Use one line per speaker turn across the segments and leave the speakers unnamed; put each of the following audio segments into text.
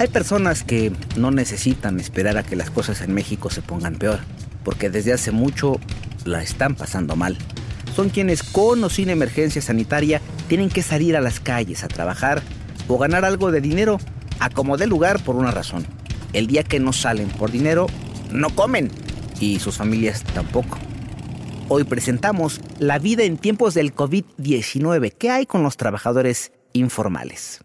Hay personas que no necesitan esperar a que las cosas en México se pongan peor, porque desde hace mucho la están pasando mal. Son quienes con o sin emergencia sanitaria tienen que salir a las calles a trabajar o ganar algo de dinero a como dé lugar por una razón. El día que no salen por dinero, no comen y sus familias tampoco. Hoy presentamos la vida en tiempos del COVID-19. ¿Qué hay con los trabajadores informales?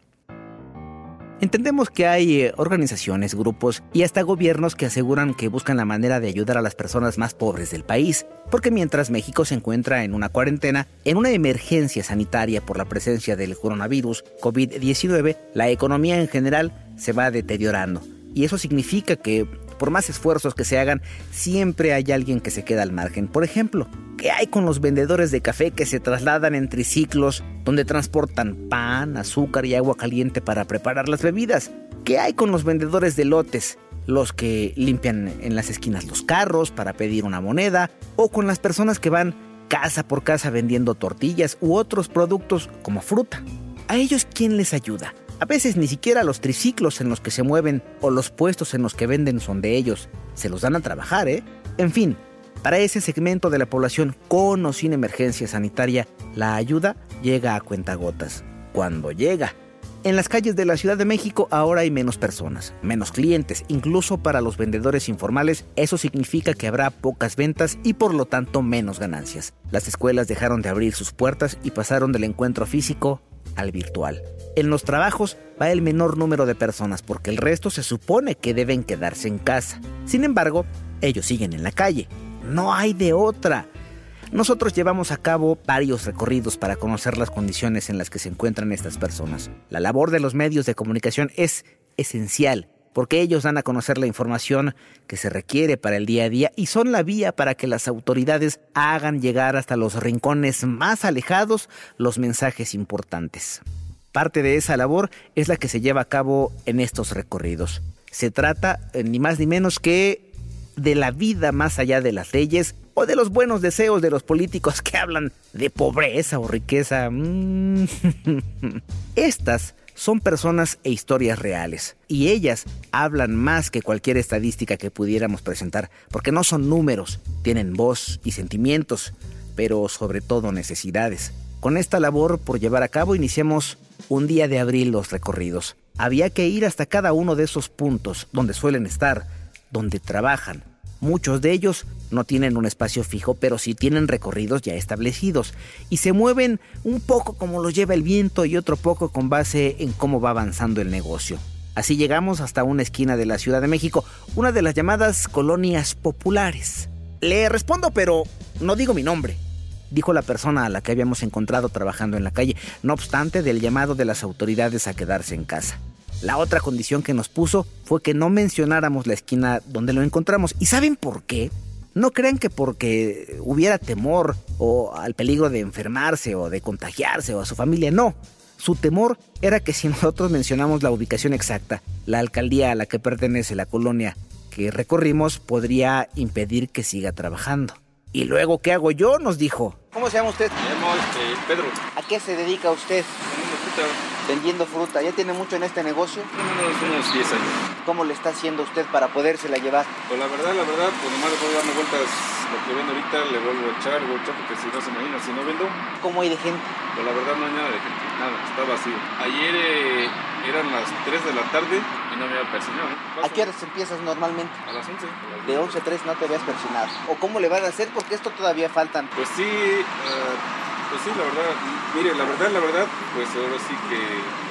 Entendemos que hay eh, organizaciones, grupos y hasta gobiernos que aseguran que buscan la manera de ayudar a las personas más pobres del país, porque mientras México se encuentra en una cuarentena, en una emergencia sanitaria por la presencia del coronavirus COVID-19, la economía en general se va deteriorando. Y eso significa que por más esfuerzos que se hagan, siempre hay alguien que se queda al margen. Por ejemplo, ¿qué hay con los vendedores de café que se trasladan en triciclos donde transportan pan, azúcar y agua caliente para preparar las bebidas? ¿Qué hay con los vendedores de lotes? Los que limpian en las esquinas los carros para pedir una moneda, o con las personas que van casa por casa vendiendo tortillas u otros productos como fruta. ¿A ellos quién les ayuda? A veces ni siquiera los triciclos en los que se mueven o los puestos en los que venden son de ellos. Se los dan a trabajar, ¿eh? En fin, para ese segmento de la población con o sin emergencia sanitaria, la ayuda llega a cuentagotas. Cuando llega. En las calles de la Ciudad de México ahora hay menos personas, menos clientes, incluso para los vendedores informales eso significa que habrá pocas ventas y por lo tanto menos ganancias. Las escuelas dejaron de abrir sus puertas y pasaron del encuentro físico al virtual. En los trabajos va el menor número de personas porque el resto se supone que deben quedarse en casa. Sin embargo, ellos siguen en la calle. No hay de otra. Nosotros llevamos a cabo varios recorridos para conocer las condiciones en las que se encuentran estas personas. La labor de los medios de comunicación es esencial porque ellos dan a conocer la información que se requiere para el día a día y son la vía para que las autoridades hagan llegar hasta los rincones más alejados los mensajes importantes. Parte de esa labor es la que se lleva a cabo en estos recorridos. Se trata eh, ni más ni menos que de la vida más allá de las leyes o de los buenos deseos de los políticos que hablan de pobreza o riqueza. Mm. Estas son personas e historias reales. Y ellas hablan más que cualquier estadística que pudiéramos presentar, porque no son números, tienen voz y sentimientos, pero sobre todo necesidades. Con esta labor por llevar a cabo iniciamos un día de abril los recorridos. Había que ir hasta cada uno de esos puntos donde suelen estar, donde trabajan, Muchos de ellos no tienen un espacio fijo, pero sí tienen recorridos ya establecidos y se mueven un poco como los lleva el viento y otro poco con base en cómo va avanzando el negocio. Así llegamos hasta una esquina de la Ciudad de México, una de las llamadas colonias populares. Le respondo, pero no digo mi nombre, dijo la persona a la que habíamos encontrado trabajando en la calle, no obstante del llamado de las autoridades a quedarse en casa. La otra condición que nos puso fue que no mencionáramos la esquina donde lo encontramos. ¿Y saben por qué? No crean que porque hubiera temor o al peligro de enfermarse o de contagiarse o a su familia, no. Su temor era que si nosotros mencionamos la ubicación exacta, la alcaldía a la que pertenece la colonia que recorrimos podría impedir que siga trabajando. ¿Y luego qué hago yo? Nos dijo. ¿Cómo se llama usted?
Me llamo este, Pedro.
¿A qué se dedica usted? vendiendo fruta. ¿Ya tiene mucho en este negocio?
Unos, unos 10 años.
¿Cómo le está haciendo usted para podérsela llevar?
Pues la verdad, la verdad, pues nomás le voy darme vueltas lo que vendo ahorita, le vuelvo a echar, le vuelvo a echar, porque si no se imagina, si no vendo.
¿Cómo hay de gente?
Pues la verdad no hay nada de gente, nada, está vacío. Ayer eh, eran las 3 de la tarde y no me había persinado.
¿A qué horas empiezas normalmente?
A las 11.
de 11 a 3 no te habías persinado. ¿O cómo le vas a hacer? Porque esto todavía faltan.
Pues sí, uh, pues sí, la verdad, mire, la verdad, la verdad, pues ahora sí que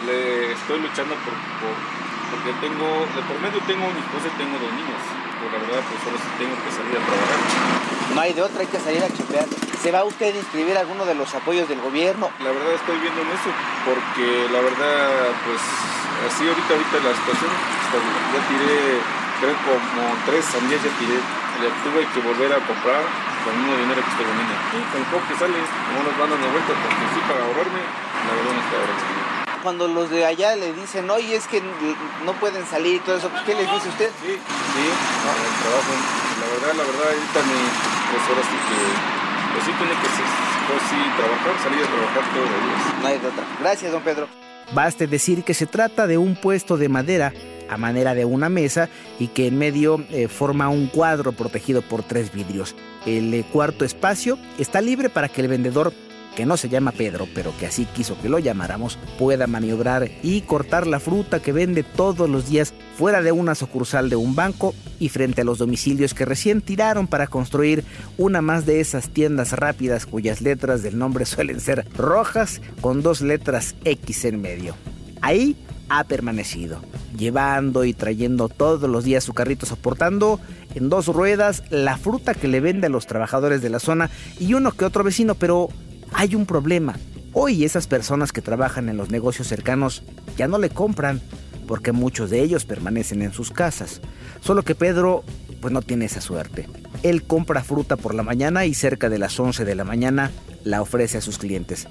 le estoy luchando por, porque tengo, de por medio tengo mi esposa y tengo dos niños. Por la verdad, pues ahora sí tengo que salir a trabajar.
No hay de otra, hay que salir a chambear. ¿Se va usted a inscribir alguno de los apoyos del gobierno?
La verdad estoy viendo en eso, porque la verdad, pues así ahorita, ahorita la situación bien. Ya tiré, creo como tres sandías ya tiré. Le tuve que volver a comprar con el mismo dinero que estoy vendiendo. Y con poco que sale, como nos van dando vueltas, porque sí, para ahorrarme, la verdad no está ahorrando.
Cuando los de allá le dicen, oye, es que no pueden salir y todo eso, pues, ¿qué les dice usted?
Sí, sí, no, el trabajo. La verdad, la verdad, ahorita mi, pues ahora sí que, pues sí tiene que pues sí, trabajar, salir a trabajar todos los días.
No hay de otra. Gracias, don Pedro. Baste decir que se trata de un puesto de madera a manera de una mesa y que en medio eh, forma un cuadro protegido por tres vidrios. El eh, cuarto espacio está libre para que el vendedor que no se llama Pedro, pero que así quiso que lo llamáramos, pueda maniobrar y cortar la fruta que vende todos los días fuera de una sucursal de un banco y frente a los domicilios que recién tiraron para construir una más de esas tiendas rápidas cuyas letras del nombre suelen ser rojas con dos letras X en medio. Ahí ha permanecido, llevando y trayendo todos los días su carrito soportando en dos ruedas la fruta que le vende a los trabajadores de la zona y uno que otro vecino, pero hay un problema. Hoy esas personas que trabajan en los negocios cercanos ya no le compran porque muchos de ellos permanecen en sus casas. Solo que Pedro pues no tiene esa suerte. Él compra fruta por la mañana y cerca de las 11 de la mañana la ofrece a sus clientes.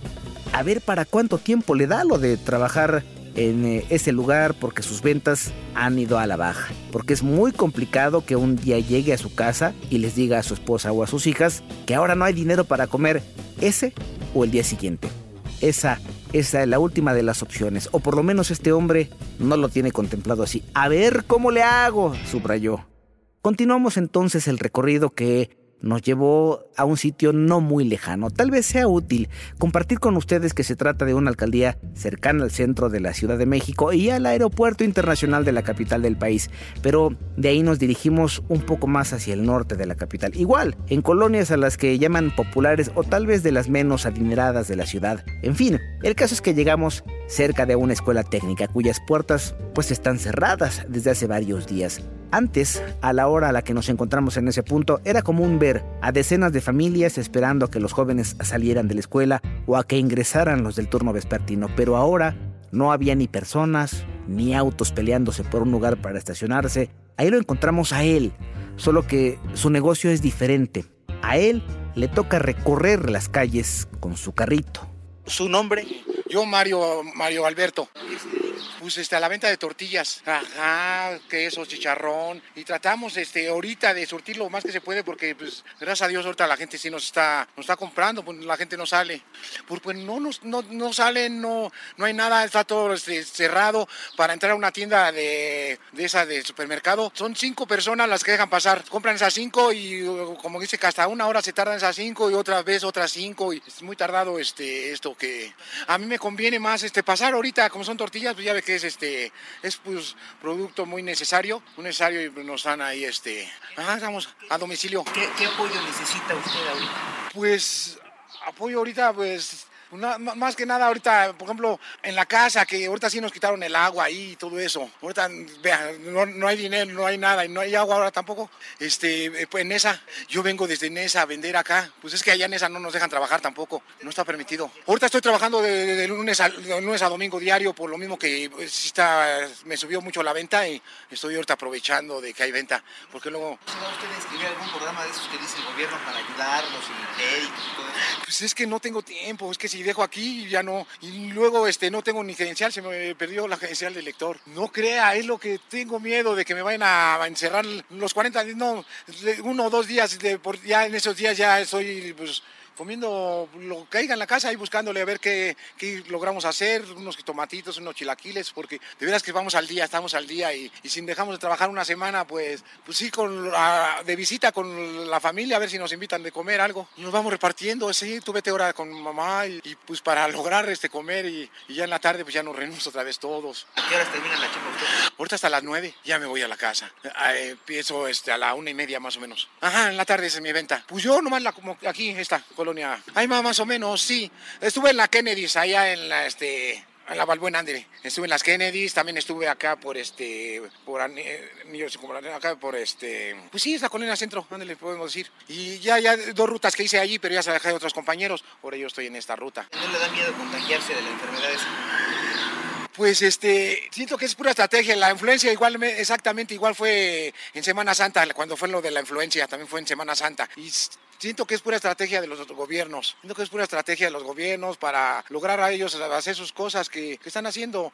A ver para cuánto tiempo le da lo de trabajar en eh, ese lugar porque sus ventas han ido a la baja. Porque es muy complicado que un día llegue a su casa y les diga a su esposa o a sus hijas que ahora no hay dinero para comer ese o el día siguiente. Esa, esa es la última de las opciones, o por lo menos este hombre no lo tiene contemplado así. A ver cómo le hago, subrayó. Continuamos entonces el recorrido que nos llevó a un sitio no muy lejano. Tal vez sea útil compartir con ustedes que se trata de una alcaldía cercana al centro de la Ciudad de México y al aeropuerto internacional de la capital del país, pero de ahí nos dirigimos un poco más hacia el norte de la capital. Igual, en colonias a las que llaman populares o tal vez de las menos adineradas de la ciudad. En fin, el caso es que llegamos cerca de una escuela técnica cuyas puertas pues están cerradas desde hace varios días. Antes, a la hora a la que nos encontramos en ese punto, era común ver a decenas de familias esperando a que los jóvenes salieran de la escuela o a que ingresaran los del turno vespertino, pero ahora no había ni personas, ni autos peleándose por un lugar para estacionarse. Ahí lo encontramos a él, solo que su negocio es diferente. A él le toca recorrer las calles con su carrito.
¿Su nombre?
Yo, Mario, Mario Alberto. Pues este, a la venta de tortillas, ajá, queso, chicharrón. Y tratamos este, ahorita de surtir lo más que se puede porque, pues, gracias a Dios, ahorita la gente sí nos está, nos está comprando, pues la gente no sale. Porque pues, no, nos, no, no salen, no, no hay nada, está todo este, cerrado. Para entrar a una tienda de, de esa de supermercado, son cinco personas las que dejan pasar. Compran esas cinco y, como dice, que hasta una hora se tardan esas cinco y otra vez otras cinco. Y es muy tardado este, esto que a mí me conviene más este, pasar ahorita, como son tortillas, pues ya ve que es este es pues producto muy necesario, muy necesario y nos dan ahí este, ah, vamos a domicilio.
¿Qué, ¿Qué apoyo necesita usted ahorita?
Pues apoyo ahorita pues más que nada ahorita, por ejemplo, en la casa, que ahorita sí nos quitaron el agua ahí y todo eso. Ahorita, vea, no, hay dinero, no hay nada y no hay agua ahora tampoco. Este, eh, pues en esa, yo vengo desde Nesa a vender acá. Pues es que allá en esa no nos dejan trabajar tampoco, no está permitido. Ahorita estoy trabajando de, lunes, a, lunes a domingo diario, por lo mismo que pues, está, me subió mucho la venta y estoy ahorita aprovechando de que hay venta. Porque luego...
¿Va usted a inscribir algún programa de esos que dice el gobierno para ayudarlos y créditos y todo eso?
Pues es que no tengo tiempo, es que si dejo aquí y ya no. Y luego este, no tengo ni credencial, se me perdió la credencial de lector. No crea, es lo que tengo miedo de que me vayan a encerrar los 40, no, uno o dos días, de, ya en esos días ya estoy pues comiendo lo que haya en la casa y buscándole a ver qué, qué, logramos hacer, unos tomatitos, unos chilaquiles, porque de veras que vamos al día, estamos al día y, y si dejamos de trabajar una semana, pues, pues sí, con, de visita con la familia, a ver si nos invitan de comer algo. Y nos vamos repartiendo, sí, tú vete ahora con mamá y, pues para lograr este comer y, y, ya en la tarde pues ya nos reunimos otra vez todos.
¿A qué horas termina la chamba usted?
Ahorita hasta las nueve, ya me voy a la casa. Eh, empiezo este, a la una y media más o menos. Ajá, en la tarde es mi venta. Pues yo nomás la como aquí está, colonia. Ay, más o menos, sí. Estuve en la Kennedys, allá en la, este, en la Balbuena Andre. Estuve en las Kennedys, también estuve acá por este, por acá por este, pues sí, es la colonia centro, le podemos decir. Y ya, ya dos rutas que hice allí, pero ya se dejé de otros compañeros, por ello estoy en esta ruta.
¿No le da miedo contagiarse de la enfermedad esa?
Pues este, siento que es pura estrategia. La influencia igual, exactamente igual fue en Semana Santa, cuando fue lo de la influencia, también fue en Semana Santa. Y siento que es pura estrategia de los otros gobiernos. Siento que es pura estrategia de los gobiernos para lograr a ellos hacer sus cosas que, están haciendo.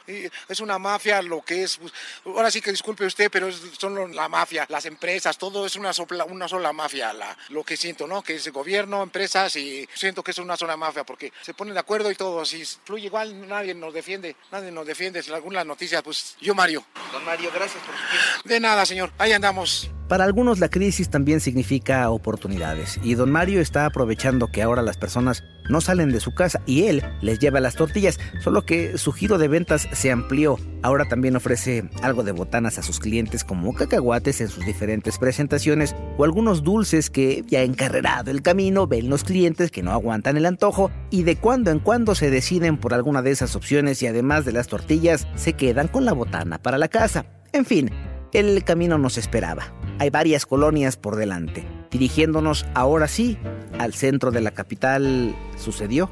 Es una mafia lo que es. pues, ahora sí que disculpe usted, pero es- son la mafia, las empresas, todo es una, sopla- una sola mafia. La, lo que siento, ¿no? Que es gobierno, empresas y siento que es una sola mafia porque se ponen de acuerdo y todo. Si fluye igual, nadie nos defiende. Nadie nos defiende. Si algunas noticias, pues yo, Mario.
Don Mario, gracias por su tiempo.
De nada, señor. Ahí andamos.
Para algunos la crisis también significa oportunidades y don Mario está aprovechando que ahora las personas no salen de su casa y él les lleva las tortillas, solo que su giro de ventas se amplió. Ahora también ofrece algo de botanas a sus clientes como cacahuates en sus diferentes presentaciones o algunos dulces que ya encarrerado el camino ven los clientes que no aguantan el antojo y de cuando en cuando se deciden por alguna de esas opciones y además de las tortillas se quedan con la botana para la casa. En fin, el camino nos esperaba. Hay varias colonias por delante. Dirigiéndonos ahora sí al centro de la capital, sucedió.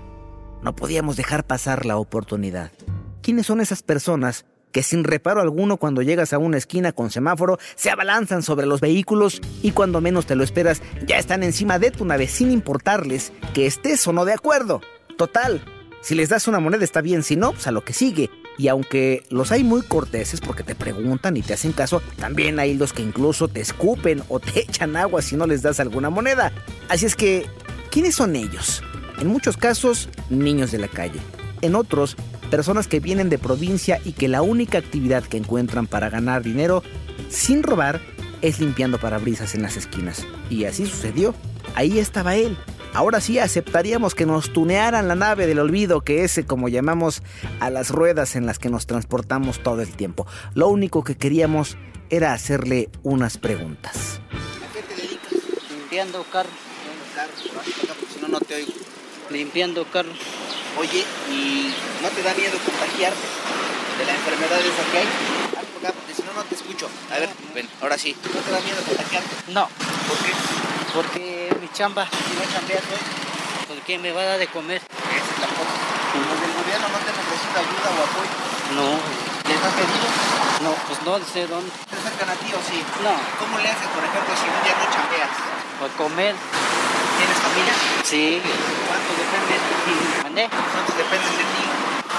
No podíamos dejar pasar la oportunidad. ¿Quiénes son esas personas que sin reparo alguno cuando llegas a una esquina con semáforo se abalanzan sobre los vehículos y cuando menos te lo esperas ya están encima de tu nave sin importarles que estés o no de acuerdo? Total, si les das una moneda está bien, si no, pues a lo que sigue. Y aunque los hay muy corteses porque te preguntan y te hacen caso, también hay los que incluso te escupen o te echan agua si no les das alguna moneda. Así es que, ¿quiénes son ellos? En muchos casos, niños de la calle. En otros, personas que vienen de provincia y que la única actividad que encuentran para ganar dinero sin robar es limpiando parabrisas en las esquinas. Y así sucedió. Ahí estaba él. Ahora sí aceptaríamos que nos tunearan la nave del olvido, que es como llamamos a las ruedas en las que nos transportamos todo el tiempo. Lo único que queríamos era hacerle unas preguntas.
¿A qué te dedicas?
Limpiando carros,
acá porque si no, no te oigo.
limpiando carros.
Oye, ¿y no te da miedo contagiarte de la enfermedad esa que hay? Para acá porque si no, no te escucho. A ver, ven, ahora sí. ¿No te da miedo contagiarte?
No,
¿Por qué?
porque mi chamba,
Si no chambeas hoy,
¿por qué me va a dar de comer?
esa es la cosa. Los del gobierno no te ofrecido ayuda o apoyo.
No,
¿Les has pedido?
no, pues no sé dónde.
¿Te acercan a ti o sí?
No,
¿Cómo le haces, por ejemplo, si un día no chambeas?
por comer,
¿Tienes familia?
sí.
¿Cuántos dependen de ti?
¿Mandé?
¿Cuántos dependen de ti?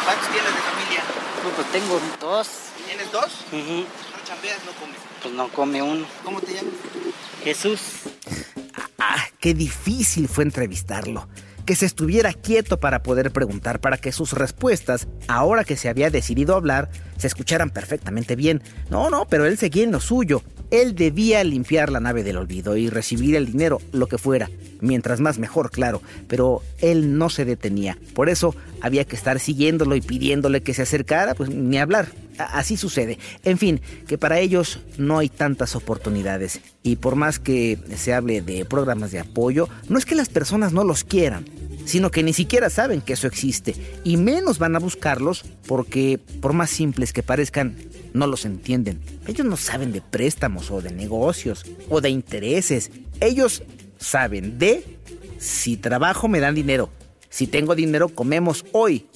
¿Cuántos tienes de familia?
Pues, pues tengo dos.
¿Tienes dos?
Ujú,
No chambeas, no comes.
Pues no come uno.
¿Cómo te llamas?
Jesús.
Ah, qué difícil fue entrevistarlo. Que se estuviera quieto para poder preguntar, para que sus respuestas, ahora que se había decidido hablar, se escucharan perfectamente bien. No, no, pero él seguía en lo suyo. Él debía limpiar la nave del olvido y recibir el dinero, lo que fuera. Mientras más mejor, claro. Pero él no se detenía. Por eso había que estar siguiéndolo y pidiéndole que se acercara, pues ni hablar. Así sucede. En fin, que para ellos no hay tantas oportunidades. Y por más que se hable de programas de apoyo, no es que las personas no los quieran, sino que ni siquiera saben que eso existe. Y menos van a buscarlos porque, por más simples que parezcan, no los entienden. Ellos no saben de préstamos o de negocios o de intereses. Ellos saben de si trabajo me dan dinero. Si tengo dinero comemos hoy.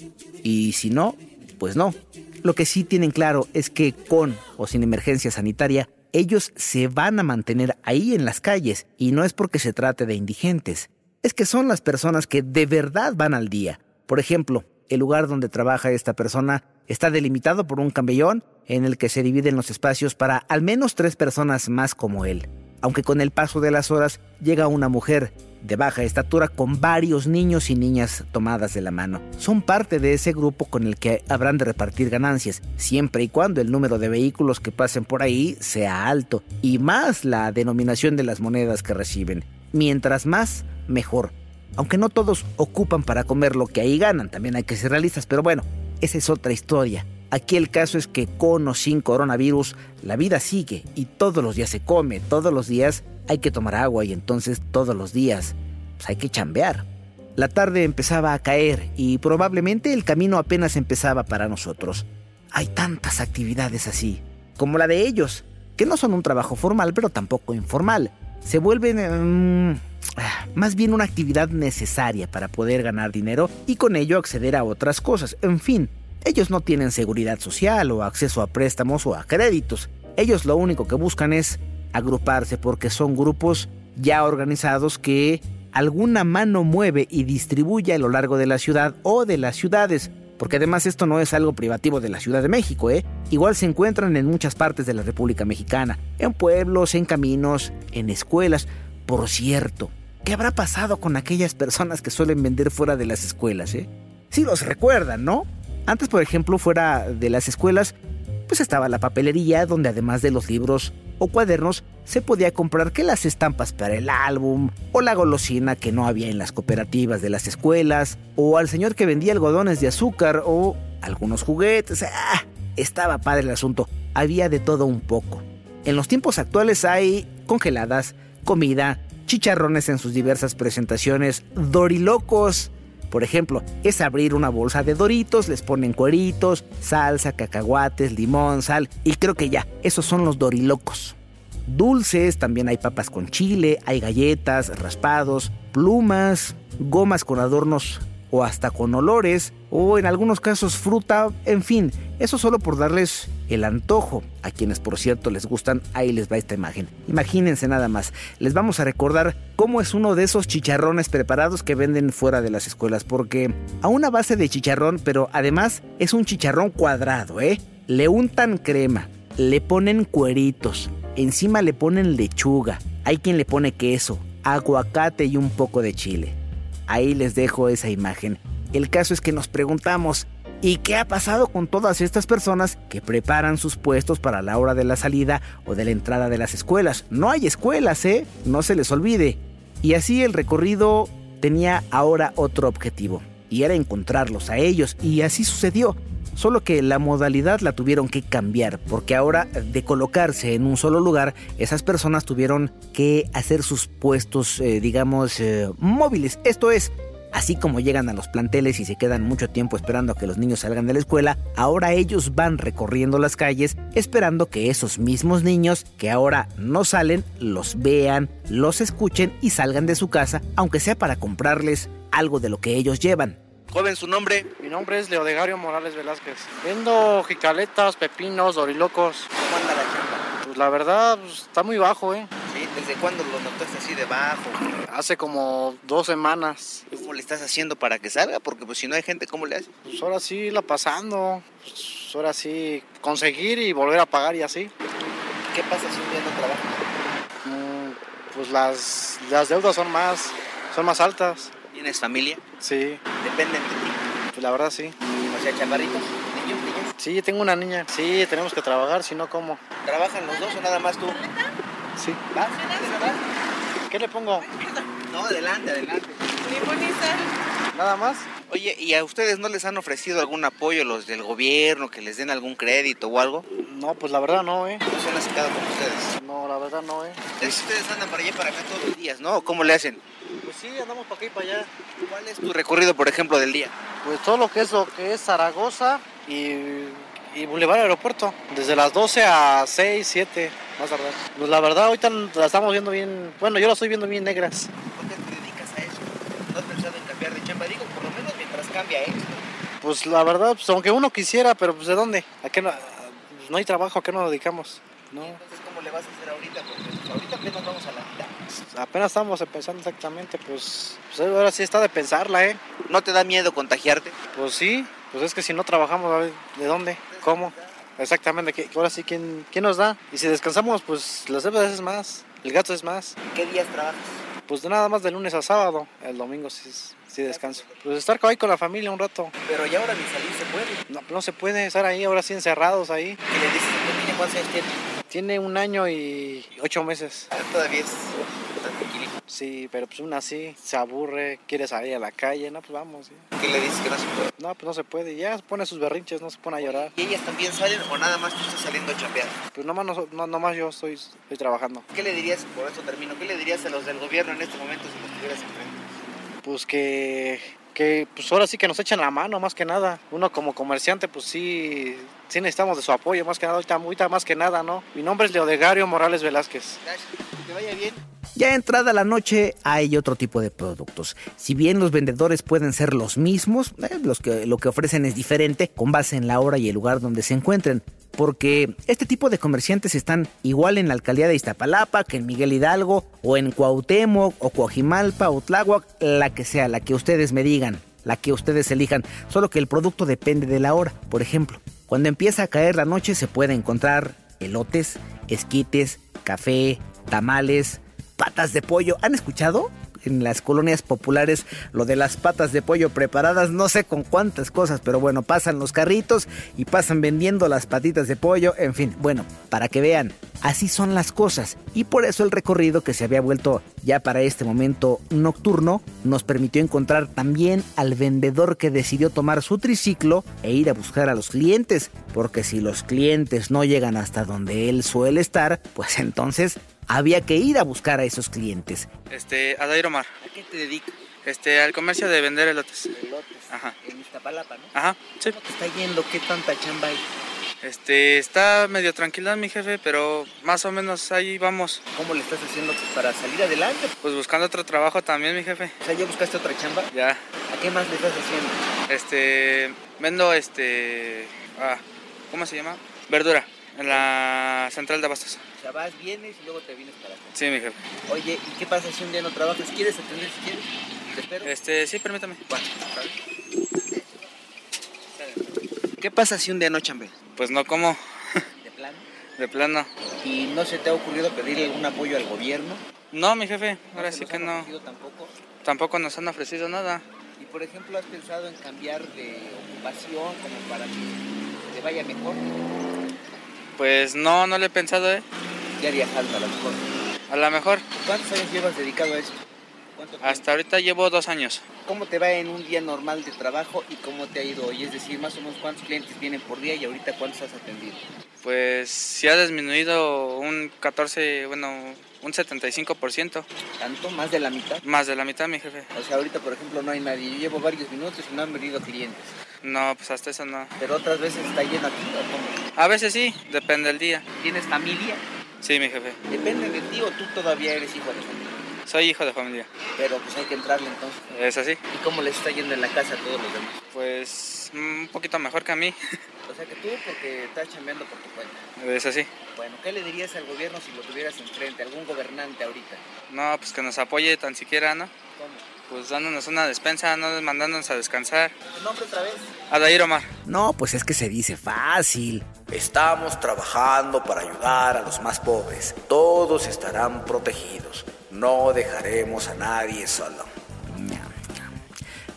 Y si no, pues no. Lo que sí tienen claro es que con o sin emergencia sanitaria, ellos se van a mantener ahí en las calles y no es porque se trate de indigentes. Es que son las personas que de verdad van al día. Por ejemplo, el lugar donde trabaja esta persona está delimitado por un camellón en el que se dividen los espacios para al menos tres personas más como él. Aunque con el paso de las horas llega una mujer de baja estatura con varios niños y niñas tomadas de la mano. Son parte de ese grupo con el que habrán de repartir ganancias, siempre y cuando el número de vehículos que pasen por ahí sea alto, y más la denominación de las monedas que reciben. Mientras más, mejor. Aunque no todos ocupan para comer lo que ahí ganan, también hay que ser realistas, pero bueno, esa es otra historia. Aquí el caso es que con o sin coronavirus, la vida sigue y todos los días se come, todos los días hay que tomar agua y entonces todos los días pues hay que chambear. La tarde empezaba a caer y probablemente el camino apenas empezaba para nosotros. Hay tantas actividades así, como la de ellos, que no son un trabajo formal pero tampoco informal. Se vuelven ah, más bien una actividad necesaria para poder ganar dinero y con ello acceder a otras cosas. En fin, ellos no tienen seguridad social o acceso a préstamos o a créditos. Ellos lo único que buscan es agruparse porque son grupos ya organizados que alguna mano mueve y distribuye a lo largo de la ciudad o de las ciudades, porque además esto no es algo privativo de la Ciudad de México, ¿eh? Igual se encuentran en muchas partes de la República Mexicana, en pueblos, en caminos, en escuelas. Por cierto, ¿qué habrá pasado con aquellas personas que suelen vender fuera de las escuelas, eh? Sí los recuerdan, ¿no? Antes, por ejemplo, fuera de las escuelas, pues estaba la papelería donde además de los libros o cuadernos se podía comprar que las estampas para el álbum o la golosina que no había en las cooperativas de las escuelas o al señor que vendía algodones de azúcar o algunos juguetes. ¡Ah! Estaba padre el asunto, había de todo un poco. En los tiempos actuales hay congeladas, comida, chicharrones en sus diversas presentaciones, dorilocos, por ejemplo, es abrir una bolsa de doritos, les ponen cueritos, salsa, cacahuates, limón, sal y creo que ya, esos son los dorilocos. Dulces, también hay papas con chile, hay galletas, raspados, plumas, gomas con adornos o hasta con olores, o en algunos casos fruta, en fin, eso solo por darles el antojo. A quienes por cierto les gustan, ahí les va esta imagen. Imagínense nada más, les vamos a recordar cómo es uno de esos chicharrones preparados que venden fuera de las escuelas, porque a una base de chicharrón, pero además es un chicharrón cuadrado, ¿eh? Le untan crema, le ponen cueritos, encima le ponen lechuga, hay quien le pone queso, aguacate y un poco de chile. Ahí les dejo esa imagen. El caso es que nos preguntamos, ¿y qué ha pasado con todas estas personas que preparan sus puestos para la hora de la salida o de la entrada de las escuelas? No hay escuelas, ¿eh? No se les olvide. Y así el recorrido tenía ahora otro objetivo, y era encontrarlos a ellos, y así sucedió. Solo que la modalidad la tuvieron que cambiar, porque ahora de colocarse en un solo lugar, esas personas tuvieron que hacer sus puestos, eh, digamos, eh, móviles. Esto es, así como llegan a los planteles y se quedan mucho tiempo esperando a que los niños salgan de la escuela, ahora ellos van recorriendo las calles esperando que esos mismos niños que ahora no salen, los vean, los escuchen y salgan de su casa, aunque sea para comprarles algo de lo que ellos llevan.
Joven, su nombre.
Mi nombre es Leodegario Morales Velázquez. Vendo jicaletas, pepinos, dorilocos.
¿Cómo anda la?
Pues la verdad pues, está muy bajo, ¿eh?
¿Sí? ¿Desde cuándo lo notaste así de bajo?
Hace como dos semanas.
¿Cómo le estás haciendo para que salga? Porque pues si no hay gente, ¿cómo le haces?
Pues ahora sí la pasando. Pues ahora sí conseguir y volver a pagar y así.
¿Qué pasa si un día no trabajas?
Mm, pues las, las deudas son más, son más altas.
¿Tienes familia?
Sí,
Dependen de ti.
pues la verdad sí.
O sea, chaparritos.
Sí, tengo una niña. Sí, tenemos que trabajar, si no, ¿cómo?
¿Trabajan los dos o nada más tú?
Sí. ¿Qué le pongo?
No, adelante, adelante.
¿Nada más?
Oye, ¿y a ustedes no les han ofrecido algún apoyo los del gobierno, que les den algún crédito o algo?
No, pues la verdad no, ¿eh?
No se han acercado con ustedes.
No, la verdad no, ¿eh?
Es que ustedes andan para allá y para acá todos los días, ¿no? ¿Cómo le hacen?
Pues sí, andamos para aquí y para allá.
¿Cuál es tu recorrido, por ejemplo, del día?
Pues todo lo que es lo que es Zaragoza y, y Boulevard Aeropuerto. Desde las 12 a 6, 7, más tardar. Pues la verdad ahorita la estamos viendo bien, bueno yo la estoy viendo bien negras.
¿Por qué te dedicas a eso? ¿No has pensado en cambiar de chamba? Digo, por lo menos mientras cambia esto.
Pues la verdad, pues aunque uno quisiera, pero pues de dónde? ¿A qué no, pues, no hay trabajo, ¿a qué nos dedicamos? No,
Entonces, ¿cómo le vas a hacer ahorita? Porque pues, ahorita apenas vamos a la mitad.
apenas estamos empezando exactamente, pues, pues ahora sí está de pensarla, ¿eh?
¿No te da miedo contagiarte?
Pues sí, pues es que si no trabajamos, a ver, ¿de dónde? ¿Cómo? Exactamente, ¿qué- ahora sí, ¿quién, ¿quién nos da? Y si descansamos, pues las deudas es más, el gasto es más.
¿Qué días trabajas?
Pues nada más de lunes a sábado, el domingo sí, sí descanso. Pues estar ahí con la familia un rato.
Pero ya ahora ni salir se puede.
No, no se puede estar ahí, ahora sí encerrados ahí.
¿Qué le dices a tu niña cuántos años tiene?
Tiene un año y ocho meses.
Ah, Todavía es está tranquilito.
Sí, pero pues una así se aburre, quiere salir a la calle, no, pues vamos. sí.
¿Qué le dices que no se puede?
No, pues no se puede, ya se pone sus berrinches, no se pone a llorar.
¿Y ellas también salen o nada más tú estás saliendo a chambear?
Pues nomás, no, no, nomás yo estoy, estoy trabajando.
¿Qué le dirías, por eso termino, qué le dirías a los del gobierno en este momento si los tuvieras enfrente?
Pues que, que pues ahora sí que nos echan la mano más que nada. Uno como comerciante pues sí, sí necesitamos de su apoyo más que nada, ahorita, ahorita más que nada, ¿no? Mi nombre es Leodegario Morales Velázquez.
Gracias, que te vaya bien.
Ya entrada la noche hay otro tipo de productos. Si bien los vendedores pueden ser los mismos, eh, los que, lo que ofrecen es diferente con base en la hora y el lugar donde se encuentren. Porque este tipo de comerciantes están igual en la alcaldía de Iztapalapa que en Miguel Hidalgo, o en Cuauhtémoc, o Coajimalpa, o Tláhuac, la que sea, la que ustedes me digan, la que ustedes elijan, solo que el producto depende de la hora. Por ejemplo, cuando empieza a caer la noche se puede encontrar elotes, esquites, café, tamales, patas de pollo. ¿Han escuchado? En las colonias populares lo de las patas de pollo preparadas, no sé con cuántas cosas, pero bueno, pasan los carritos y pasan vendiendo las patitas de pollo, en fin, bueno, para que vean, así son las cosas. Y por eso el recorrido que se había vuelto ya para este momento nocturno nos permitió encontrar también al vendedor que decidió tomar su triciclo e ir a buscar a los clientes, porque si los clientes no llegan hasta donde él suele estar, pues entonces había que ir a buscar a esos clientes.
Este, Adair Omar.
¿A qué te dedicas?
Este, al comercio de vender elotes.
Elotes.
Ajá.
En Iztapalapa, ¿no?
Ajá, sí.
¿Cómo te está yendo? ¿Qué tanta chamba hay?
Este, está medio tranquila mi jefe, pero más o menos ahí vamos.
¿Cómo le estás haciendo pues, para salir adelante?
Pues buscando otro trabajo también, mi jefe.
O sea, ¿ya buscaste otra chamba?
Ya.
¿A qué más le estás haciendo?
Este, vendo este, ah, ¿cómo se llama? Verdura en la central de abastos.
O sea, vas, vienes y luego te vienes para acá.
Sí, mi jefe.
Oye, ¿y qué pasa si un día no trabajas? ¿Quieres atender si quieres? Te espero.
Este, sí, permítame.
Bueno, ¿Qué pasa si un día no chambeas?
Pues no como,
¿De plano?
de plano.
¿Y no se te ha ocurrido pedirle algún apoyo al gobierno?
No, mi jefe,
¿No
ahora sí que
han
no.
Tampoco
nos han ofrecido nada.
Y por ejemplo, ¿has pensado en cambiar de ocupación como para que te vaya mejor?
Pues no, no lo he pensado, ¿eh?
Ya haría falta a lo mejor.
A lo mejor.
¿Cuántos años llevas dedicado a esto?
Hasta ahorita llevo dos años.
¿Cómo te va en un día normal de trabajo y cómo te ha ido hoy? Es decir, más o menos cuántos clientes vienen por día y ahorita cuántos has atendido.
Pues sí ha disminuido un 14, bueno, un 75%.
¿Tanto? ¿Más de la mitad?
Más de la mitad, mi jefe.
O sea, ahorita por ejemplo no hay nadie. Yo llevo varios minutos y no han venido clientes.
No, pues hasta eso no.
Pero otras veces está lleno aquí o cómo?
A veces sí, depende del día.
¿Tienes familia?
Sí, mi jefe.
Depende de ti o tú todavía eres hijo de familia.
Soy hijo de familia.
Pero pues hay que entrarle entonces.
¿Es así?
¿Y cómo les está yendo en la casa a todos los demás?
Pues un poquito mejor que a mí.
O sea que tú porque estás chambeando por tu cuenta.
Es así.
Bueno, ¿qué le dirías al gobierno si lo tuvieras enfrente? ¿Algún gobernante ahorita?
No, pues que nos apoye tan siquiera, ¿no?
¿Cómo?
Pues dándonos una despensa, no mandándonos a descansar.
¿Tu nombre otra vez?
Adair Omar.
No, pues es que se dice fácil. Estamos trabajando para ayudar a los más pobres. Todos estarán protegidos. No dejaremos a nadie solo.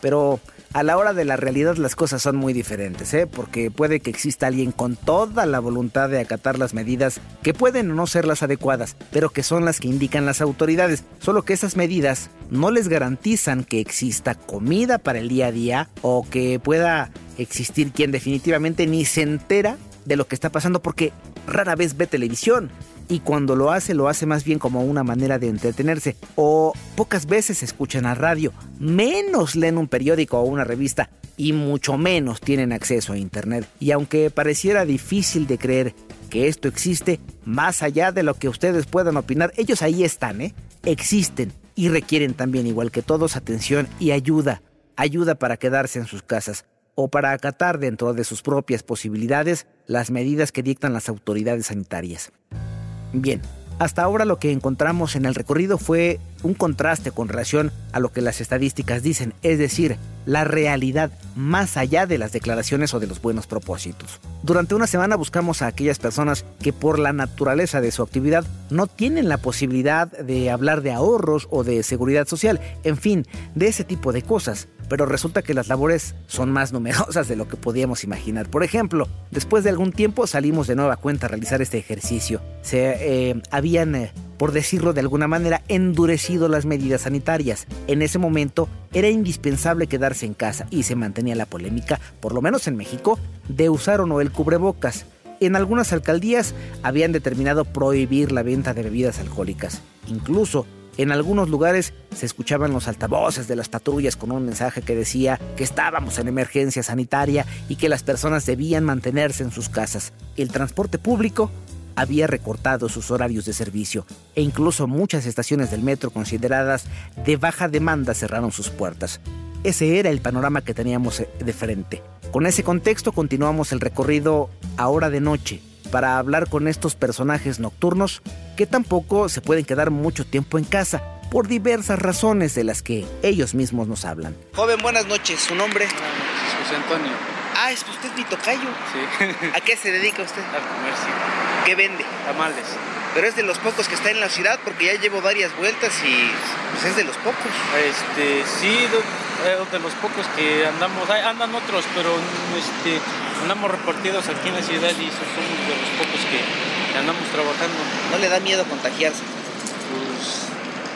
Pero a la hora de la realidad las cosas son muy diferentes, ¿eh? Porque puede que exista alguien con toda la voluntad de acatar las medidas que pueden no ser las adecuadas, pero que son las que indican las autoridades. Solo que esas medidas no les garantizan que exista comida para el día a día o que pueda existir quien definitivamente ni se entera de lo que está pasando porque rara vez ve televisión y cuando lo hace lo hace más bien como una manera de entretenerse o pocas veces escuchan a radio, menos leen un periódico o una revista y mucho menos tienen acceso a internet. Y aunque pareciera difícil de creer que esto existe, más allá de lo que ustedes puedan opinar, ellos ahí están, ¿eh? Existen y requieren también, igual que todos, atención y ayuda. Ayuda para quedarse en sus casas o para acatar dentro de sus propias posibilidades las medidas que dictan las autoridades sanitarias. Bien, hasta ahora lo que encontramos en el recorrido fue un contraste con relación a lo que las estadísticas dicen, es decir, la realidad más allá de las declaraciones o de los buenos propósitos. Durante una semana buscamos a aquellas personas que por la naturaleza de su actividad no tienen la posibilidad de hablar de ahorros o de seguridad social, en fin, de ese tipo de cosas. Pero resulta que las labores son más numerosas de lo que podíamos imaginar. Por ejemplo, después de algún tiempo salimos de nueva cuenta a realizar este ejercicio. Se eh, habían eh, por decirlo de alguna manera, endurecido las medidas sanitarias. En ese momento era indispensable quedarse en casa y se mantenía la polémica, por lo menos en México, de usar o no el cubrebocas. En algunas alcaldías habían determinado prohibir la venta de bebidas alcohólicas. Incluso en algunos lugares se escuchaban los altavoces de las patrullas con un mensaje que decía que estábamos en emergencia sanitaria y que las personas debían mantenerse en sus casas. El transporte público había recortado sus horarios de servicio e incluso muchas estaciones del metro consideradas de baja demanda cerraron sus puertas. Ese era el panorama que teníamos eh, de frente. Con ese contexto continuamos el recorrido ahora de noche para hablar con estos personajes nocturnos que tampoco se pueden quedar mucho tiempo en casa por diversas razones de las que ellos mismos nos hablan.
Joven, buenas noches. ¿Su nombre?
José Antonio.
Ah, es usted mi tocayo.
Sí.
¿A qué se dedica usted?
Al comercio.
¿Qué vende?
Tamales.
Pero es de los pocos que está en la ciudad porque ya llevo varias vueltas y pues es de los pocos.
Este, sí, de, eh, de los pocos que andamos, andan otros, pero este, andamos repartidos aquí en la ciudad y so- somos de los pocos que, andamos trabajando.
¿No le da miedo contagiarse?
Pues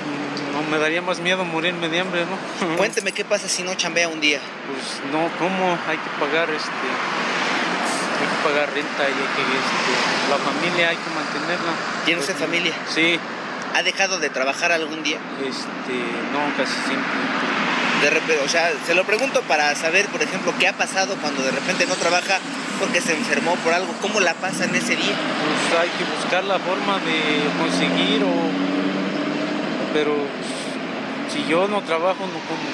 mm, no me daría más miedo morirme de hambre, ¿no?
Cuénteme qué pasa si no chambea un día.
Pues no, ¿cómo? Hay que pagar este, que pagar renta y hay que este, la familia hay que mantenerla.
¿Tiene usted
Pues,
familia?
Sí,
¿Ha dejado de trabajar algún día?
este, no, casi siempre.
De repente, o sea, se lo pregunto para saber, por ejemplo, qué ha pasado cuando de repente no trabaja porque se enfermó por algo. ¿Cómo la pasa en ese día?
pues hay que buscar la forma de conseguir o pero pues, si yo no trabajo no como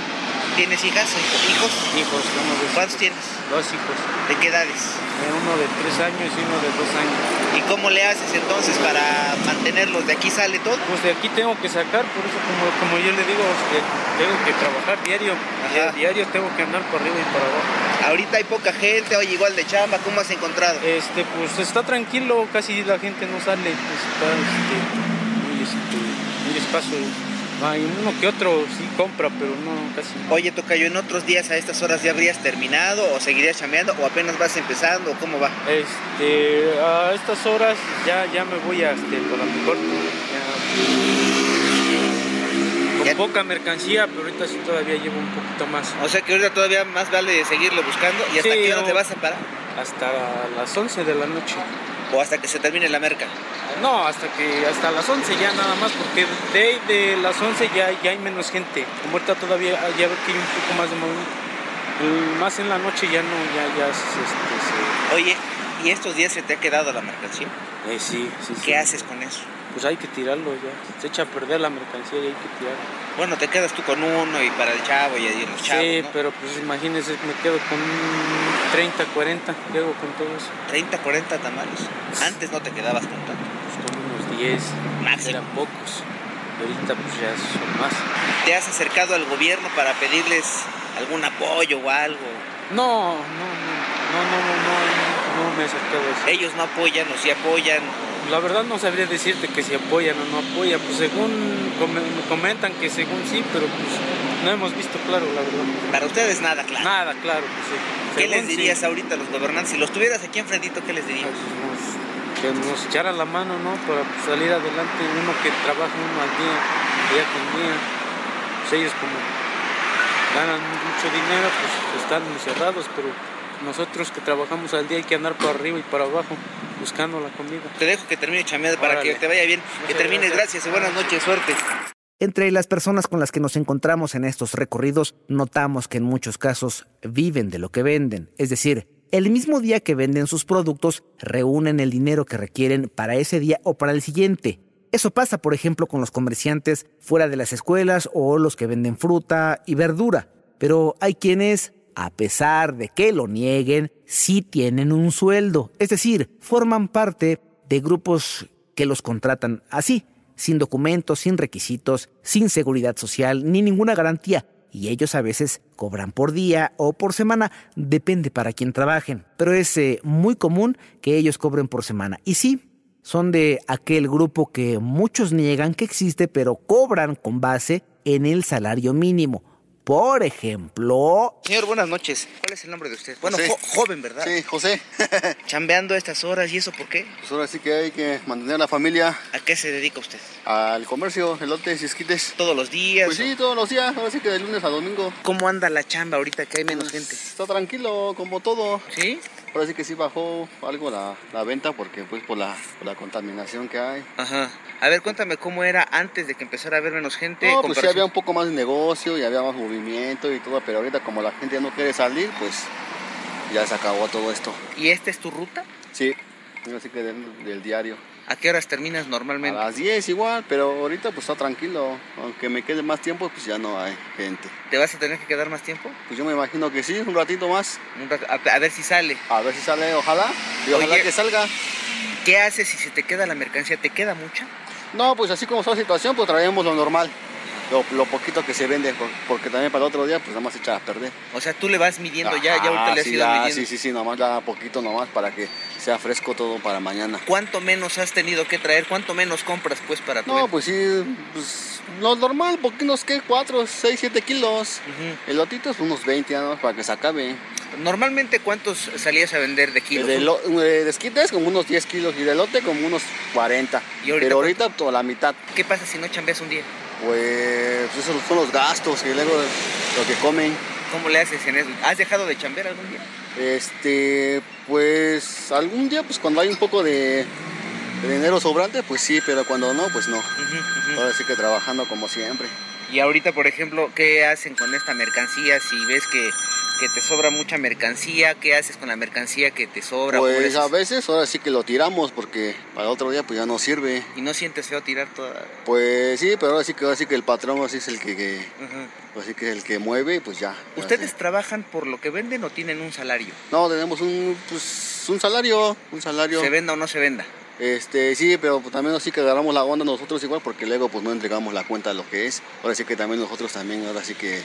¿Tienes hijas o hijos?
hijos tengo dos,
¿Cuántos tienes?
dos hijos
¿De qué edades?
eh, uno de tres años y uno de dos años
¿Y cómo le haces entonces para mantenerlos? ¿De aquí sale todo?
pues de aquí tengo que sacar por eso como, como yo le digo tengo que trabajar diario
Ajá.
diario tengo que andar por arriba y para abajo
Ahorita hay poca gente, oye, igual de chamba, ¿cómo has encontrado?
este pues está tranquilo casi la gente no sale pues, está este, muy, este, muy escaso hay uno que otro sí compra pero no casi no.
Oye, Tocayo, ¿en otros días a estas horas ya habrías terminado o seguirías chambeando o apenas vas empezando o cómo va?
Este, a estas horas ya, ya me voy a, este, para mejor, ya,
Ya-
con poca mercancía, pero ahorita sí todavía llevo un poquito más.
O sea que ahorita todavía más vale seguirle buscando y hasta
Sí,
qué hora
no.
te vas a parar
Hasta las 11 de la noche.
O hasta que se termine la merca.
No, hasta que hasta las 11 ya nada más, porque de, de las 11 ya, ya hay menos gente. Como ahorita todavía ya veo que hay un poco más de movimiento. Más en la noche ya no, ya, ya este, se-
Oye, ¿y estos días se te ha quedado la mercancía?
eh, sí, sí, sí.
¿Qué haces con eso?
Pues hay que tirarlo ya. Se echa a perder la mercancía y hay que tirarlo.
Bueno, te quedas tú con uno y para el chavo y ahí los chavos,
sí,
¿no?
pero pues imagínense, me quedo con 30, 40, quedo con todos,
30, 40 tamales. Antes no te quedabas con tanto.
pues con unos 10,
Máximo.
eran pocos. Y ahorita pues ya son más.
¿Te has acercado al gobierno para pedirles algún apoyo o algo?
No, no, no, no, no, no, no, no me he acercado a eso.
Ellos no apoyan o sí apoyan.
La verdad no sabría decirte que si apoyan o no apoyan, pues según come- me comentan que según sí, pero pues no hemos visto claro, la verdad.
Para ustedes nada, claro.
Nada, claro, pues sí.
¿Qué
Según
les
sí.
dirías ahorita a los gobernantes? Si los tuvieras aquí enfrentito, ¿qué les dirías?
Pues, nos- que nos echaran la mano, ¿no? Para pues, salir adelante, uno que trabaja uno al día, día con día. Pues ellos como ganan mucho dinero, pues están encerrados, pero nosotros que trabajamos al día hay que andar para arriba y para abajo buscando la comida.
Te dejo que termine chambeando para
Órale.
que te vaya bien. que termines,
gracias.
gracias y buenas noches, suerte.
Entre las personas con las que nos encontramos en estos recorridos, notamos que en muchos casos viven de lo que venden. Es decir, el mismo día que venden sus productos, reúnen el dinero que requieren para ese día o para el siguiente. Eso pasa, por ejemplo, con los comerciantes fuera de las escuelas o los que venden fruta y verdura. Pero hay quienes, a pesar de que lo nieguen, sí tienen un sueldo. Es decir, forman parte de grupos que los contratan así, sin documentos, sin requisitos, sin seguridad social, ni ninguna garantía. Y ellos a veces cobran por día o por semana, depende para quién trabajen. Pero es eh, muy común que ellos cobren por semana. Y sí, son de aquel grupo que muchos niegan que existe, pero cobran con base en el salario mínimo. Por ejemplo,
Señor, buenas noches. ¿Cuál es el nombre de usted? Bueno, jo- joven, ¿verdad?
Sí, José.
Chambeando a estas horas y eso, ¿por qué?
Pues ahora sí que hay que mantener a la familia
¿A qué se dedica usted?
al comercio, elotes y esquites.
¿Todos los días?
Pues sí, todos los días, ahora sí que de lunes a domingo.
¿Cómo anda la chamba ahorita que hay menos
Pues,
gente?
Está tranquilo, como todo.
¿Sí?
Ahora sí que sí bajó algo la, la venta porque pues por la, por la contaminación que hay.
Ajá. A ver, cuéntame cómo era antes de que empezara a haber menos gente.
No, pues sí había un poco más de negocio y había más movimiento y todo, pero ahorita como la gente ya no quiere salir, pues ya se acabó todo esto.
¿Y esta es tu ruta?
Sí, Así que del, del diario.
¿A qué horas terminas
A
normalmente?
las 10 igual, pero ahorita pues está tranquilo. Aunque me quede más tiempo, pues ya no hay gente.
¿Te vas a tener que quedar más tiempo?
Pues yo me imagino que sí, un ratito más.
Un rato- a, a ver si sale.
A ver si sale, ojalá. Y ojalá
Oye.
que salga.
¿Qué haces si se te queda la mercancía? ¿Te queda mucha?
No, pues así como está la situación, pues traemos lo normal. Lo, lo poquito que se vende, por- porque también para el otro día, pues nada más se echa a perder.
O sea, tú le vas midiendo ya, ya ahorita
Ah,
le has
sí,
ido
ya,
midiendo.
Sí, sí, sí, nomás da poquito nomás para que sea fresco todo para mañana.
¿Cuánto menos has tenido que traer? ¿Cuánto menos compras pues para tu
No, pues sí, pues lo normal, poquitos que 4, 6, 7 kilos.
Ujú.
Elotitos unos 20 nada más para que se acabe.
Normalmente, ¿cuántos salías a vender de kilos?
De, eh, de esquites como unos 10 kilos y de elote como unos 40.
¿Y ahorita
Pero ahorita toda la mitad.
¿Qué pasa si no chambeas un día?
Pues esos son los gastos y luego lo que comen.
¿Cómo le haces en eso? ¿Has dejado de chambear algún día?
Este, pues algún día, pues cuando hay un poco de, de dinero sobrante, pues sí, pero cuando no, pues no. Ahora sí que trabajando como siempre.
Y ahorita, por ejemplo, ¿qué hacen con esta mercancía? Si ves que, que te sobra mucha mercancía, ¿qué haces con la mercancía que te sobra? ¿Cómo le
Pues a veces ahora sí que lo tiramos porque para otro día pues ya no sirve.
¿Y no sientes feo tirar toda...?
Pues sí, pero ahora sí que, ahora sí que el patrón así es el que, que-
Ujú.
así que el que mueve y pues ya.
¿Ustedes trabajan por lo que venden o tienen un salario?
No, tenemos un, pues, un salario, un salario.
¿Se venda o no se venda?
Este, sí, pero pues, también así que agarramos la onda nosotros igual porque luego pues no entregamos la cuenta de lo que es. Ahora sí que también nosotros también, ahora sí que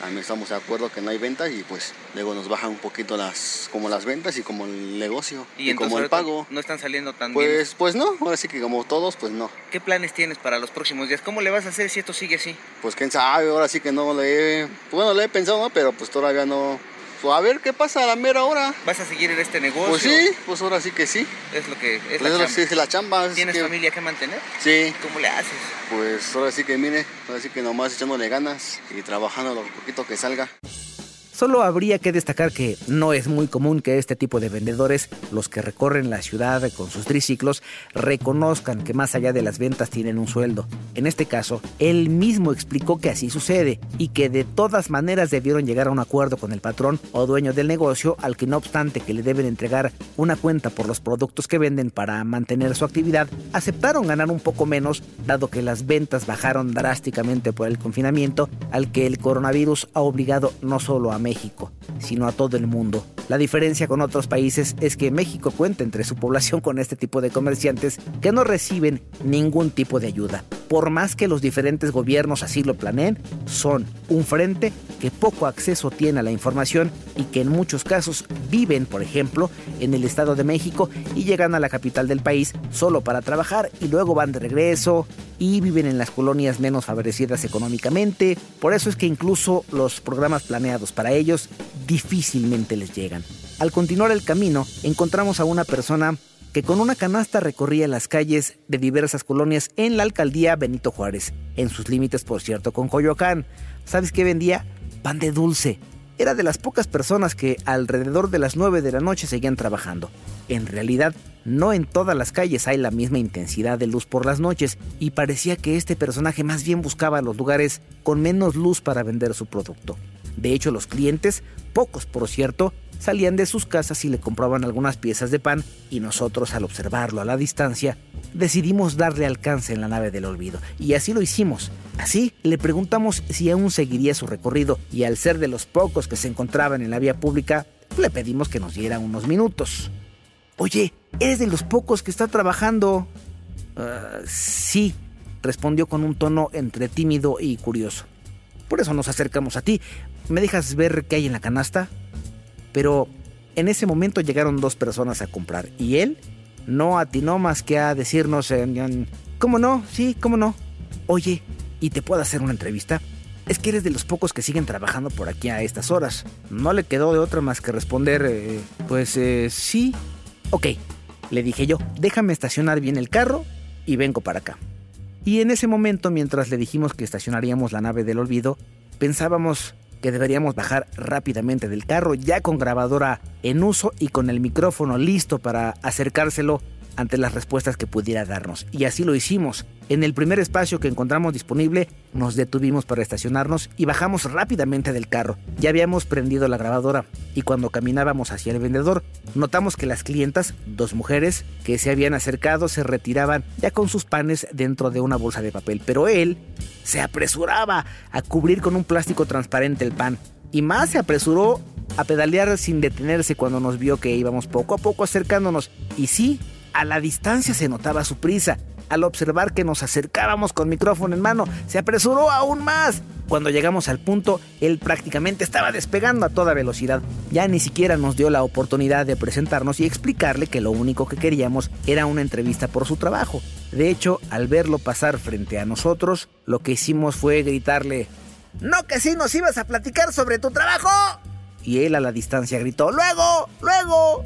también estamos de acuerdo que no hay ventas y pues luego nos bajan un poquito las, como las ventas y como el negocio y,
entonces
como el pago.
No están saliendo tan bien.
Pues, pues no, ahora sí que como todos, pues no.
¿Qué planes tienes para los próximos días? ¿Cómo le vas a hacer si esto sigue así?
Pues quién sabe, ahora sí que no le he, bueno, le he pensado, ¿no? pero pues todavía no. Pues, a ver qué pasa a la mera hora.
¿Vas a seguir en este negocio?
Pues sí, pues ahora sí que sí.
Es lo que es
Pues
la
ahora
chamba.
sí es la chamba. es
¿Tienes
que-
familia que mantener?
Sí,
¿Cómo le haces?
pues ahora sí que mire, ahora sí que nomás echándole ganas y trabajando lo poquito que salga.
Solo habría que destacar que no es muy común que este tipo de vendedores, los que recorren la ciudad con sus triciclos, reconozcan que más allá de las ventas tienen un sueldo. En este caso, él mismo explicó que así sucede y que de todas maneras debieron llegar a un acuerdo con el patrón o dueño del negocio al que no obstante que le deben entregar una cuenta por los productos que venden para mantener su actividad, aceptaron ganar un poco menos dado que las ventas bajaron drásticamente por el confinamiento al que el coronavirus ha obligado no solo a México, sino a todo el mundo. La diferencia con otros países es que México cuenta entre su población con este tipo de comerciantes que no reciben ningún tipo de ayuda. Por más que los diferentes gobiernos así lo planeen, son un frente que poco acceso tiene a la información y que en muchos casos viven, por ejemplo, en el Estado de México y llegan a la capital del país solo para trabajar y luego van de regreso y viven en las colonias menos favorecidas económicamente. Por eso es que incluso los programas planeados para ellos difícilmente les llegan. Al continuar el camino, encontramos a una persona que con una canasta recorría las calles de diversas colonias en la alcaldía Benito Juárez, en sus límites, por cierto, con Coyoacán. ¿Sabes qué vendía? Pan de dulce. Era de las pocas personas que alrededor de las 9 de la noche seguían trabajando. En realidad, no en todas las calles hay la misma intensidad de luz por las noches y parecía que este personaje más bien buscaba los lugares con menos luz para vender su producto. De hecho, los clientes, pocos por cierto, salían de sus casas y le compraban algunas piezas de pan y nosotros al observarlo a la distancia decidimos darle alcance en la nave del olvido y así lo hicimos. Así le preguntamos si aún seguiría su recorrido y al ser de los pocos que se encontraban en la vía pública le pedimos que nos diera unos minutos. Oye, ¿eres de los pocos que está trabajando? "Ah, sí, respondió con un tono entre tímido y curioso. Por eso nos acercamos a ti. ¿Me dejas ver qué hay en la canasta? Pero en ese momento llegaron dos personas a comprar y él no atinó más que a decirnos, ¿cómo no? Sí, ¿cómo no? Oye, ¿y te puedo hacer una entrevista? Es que eres de los pocos que siguen trabajando por aquí a estas horas. No le quedó de otra más que responder, eh, pues eh, sí. Ok, le dije yo, déjame estacionar bien el carro y vengo para acá. Y en ese momento, mientras le dijimos que estacionaríamos la nave del olvido, pensábamos que deberíamos bajar rápidamente del carro ya con grabadora en uso y con el micrófono listo para acercárselo ante las respuestas que pudiera darnos. Y así lo hicimos. En el primer espacio que encontramos disponible, nos detuvimos para estacionarnos y bajamos rápidamente del carro. Ya habíamos prendido la grabadora y cuando caminábamos hacia el vendedor, notamos que las clientas, dos mujeres que se habían acercado, se retiraban ya con sus panes dentro de una bolsa de papel. Pero él se apresuraba a cubrir con un plástico transparente el pan. Y más se apresuró a pedalear sin detenerse cuando nos vio que íbamos poco a poco acercándonos. Y sí, a la distancia se notaba su prisa. Al observar que nos acercábamos con micrófono en mano, se apresuró aún más. Cuando llegamos al punto, él prácticamente estaba despegando a toda velocidad. Ya ni siquiera nos dio la oportunidad de presentarnos y explicarle que lo único que queríamos era una entrevista por su trabajo. De hecho, al verlo pasar frente a nosotros, lo que hicimos fue gritarle, ¿No que sí nos ibas a platicar sobre tu trabajo? Y él a la distancia gritó, ¡Luego! ¡Luego!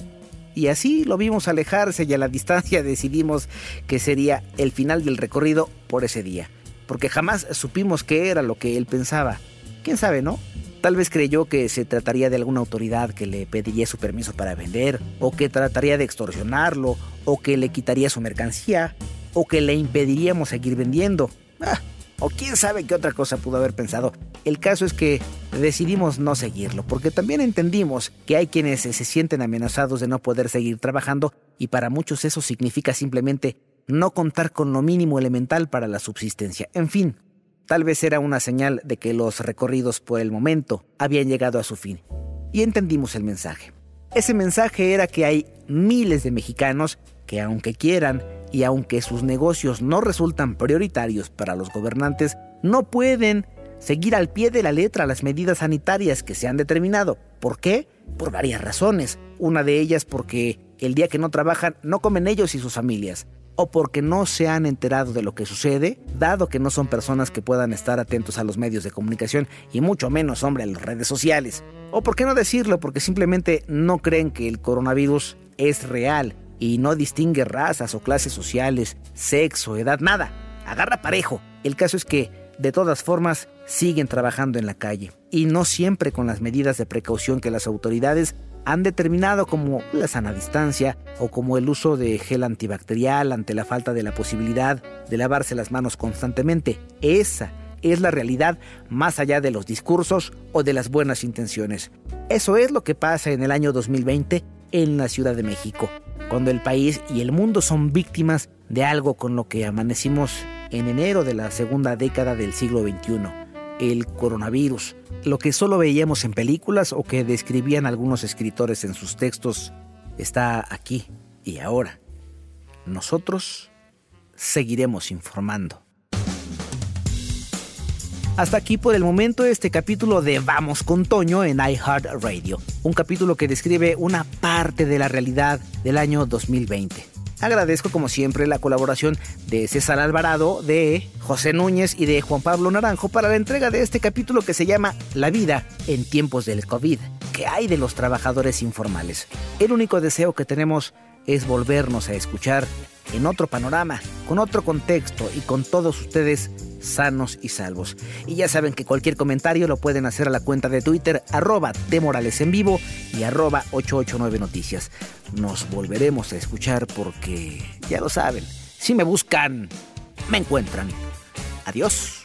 Y así lo vimos alejarse y a la distancia decidimos que sería el final del recorrido por ese día. Porque jamás supimos qué era lo que él pensaba. ¿Quién sabe, no? Tal vez creyó que se trataría de alguna autoridad que le pediría su permiso para vender, o que trataría de extorsionarlo, o que le quitaría su mercancía, o que le impediríamos seguir vendiendo. Ah, o quién sabe qué otra cosa pudo haber pensado. El caso es que decidimos no seguirlo, porque también entendimos que hay quienes se sienten amenazados de no poder seguir trabajando y para muchos eso significa simplemente no contar con lo mínimo elemental para la subsistencia. En fin, tal vez era una señal de que los recorridos por el momento habían llegado a su fin. Y entendimos el mensaje. Ese mensaje era que hay miles de mexicanos que aunque quieran y aunque sus negocios no resultan prioritarios para los gobernantes, no pueden seguir al pie de la letra las medidas sanitarias que se han determinado. ¿Por qué? Por varias razones. Una de ellas porque el día que no trabajan no comen ellos y sus familias. O porque no se han enterado de lo que sucede, dado que no son personas que puedan estar atentos a los medios de comunicación y mucho menos, hombre, a las redes sociales. O por qué no decirlo, porque simplemente no creen que el coronavirus es real y no distingue razas o clases sociales, sexo, edad, nada. Agarra parejo. El caso es que, de todas formas, siguen trabajando en la calle y no siempre con las medidas de precaución que las autoridades han determinado como la sana distancia o como el uso de gel antibacterial ante la falta de la posibilidad de lavarse las manos constantemente. Esa es la realidad más allá de los discursos o de las buenas intenciones. Eso es lo que pasa en el año 2020 en la Ciudad de México cuando el país y el mundo son víctimas de algo con lo que amanecimos en enero de la segunda década del siglo XXI, el coronavirus, lo que solo veíamos en películas o que describían algunos escritores en sus textos, está aquí y ahora. Nosotros seguiremos informando. Hasta aquí por el momento este capítulo de Vamos con Toño en iHeartRadio, un capítulo que describe una parte de la realidad del año 2020. Agradezco como siempre la colaboración de César Alvarado, de José Núñez y de Juan Pablo Naranjo para la entrega de este capítulo que se llama La vida en tiempos del COVID. ¿Qué hay de los trabajadores informales? El único deseo que tenemos es volvernos a escuchar en otro panorama, con otro contexto y con todos ustedes sanos y salvos. Y ya saben que cualquier comentario lo pueden hacer a la cuenta de Twitter arroba Morales en vivo y arroba 889 noticias. Nos volveremos a escuchar porque, ya lo saben, si me buscan, me encuentran. Adiós.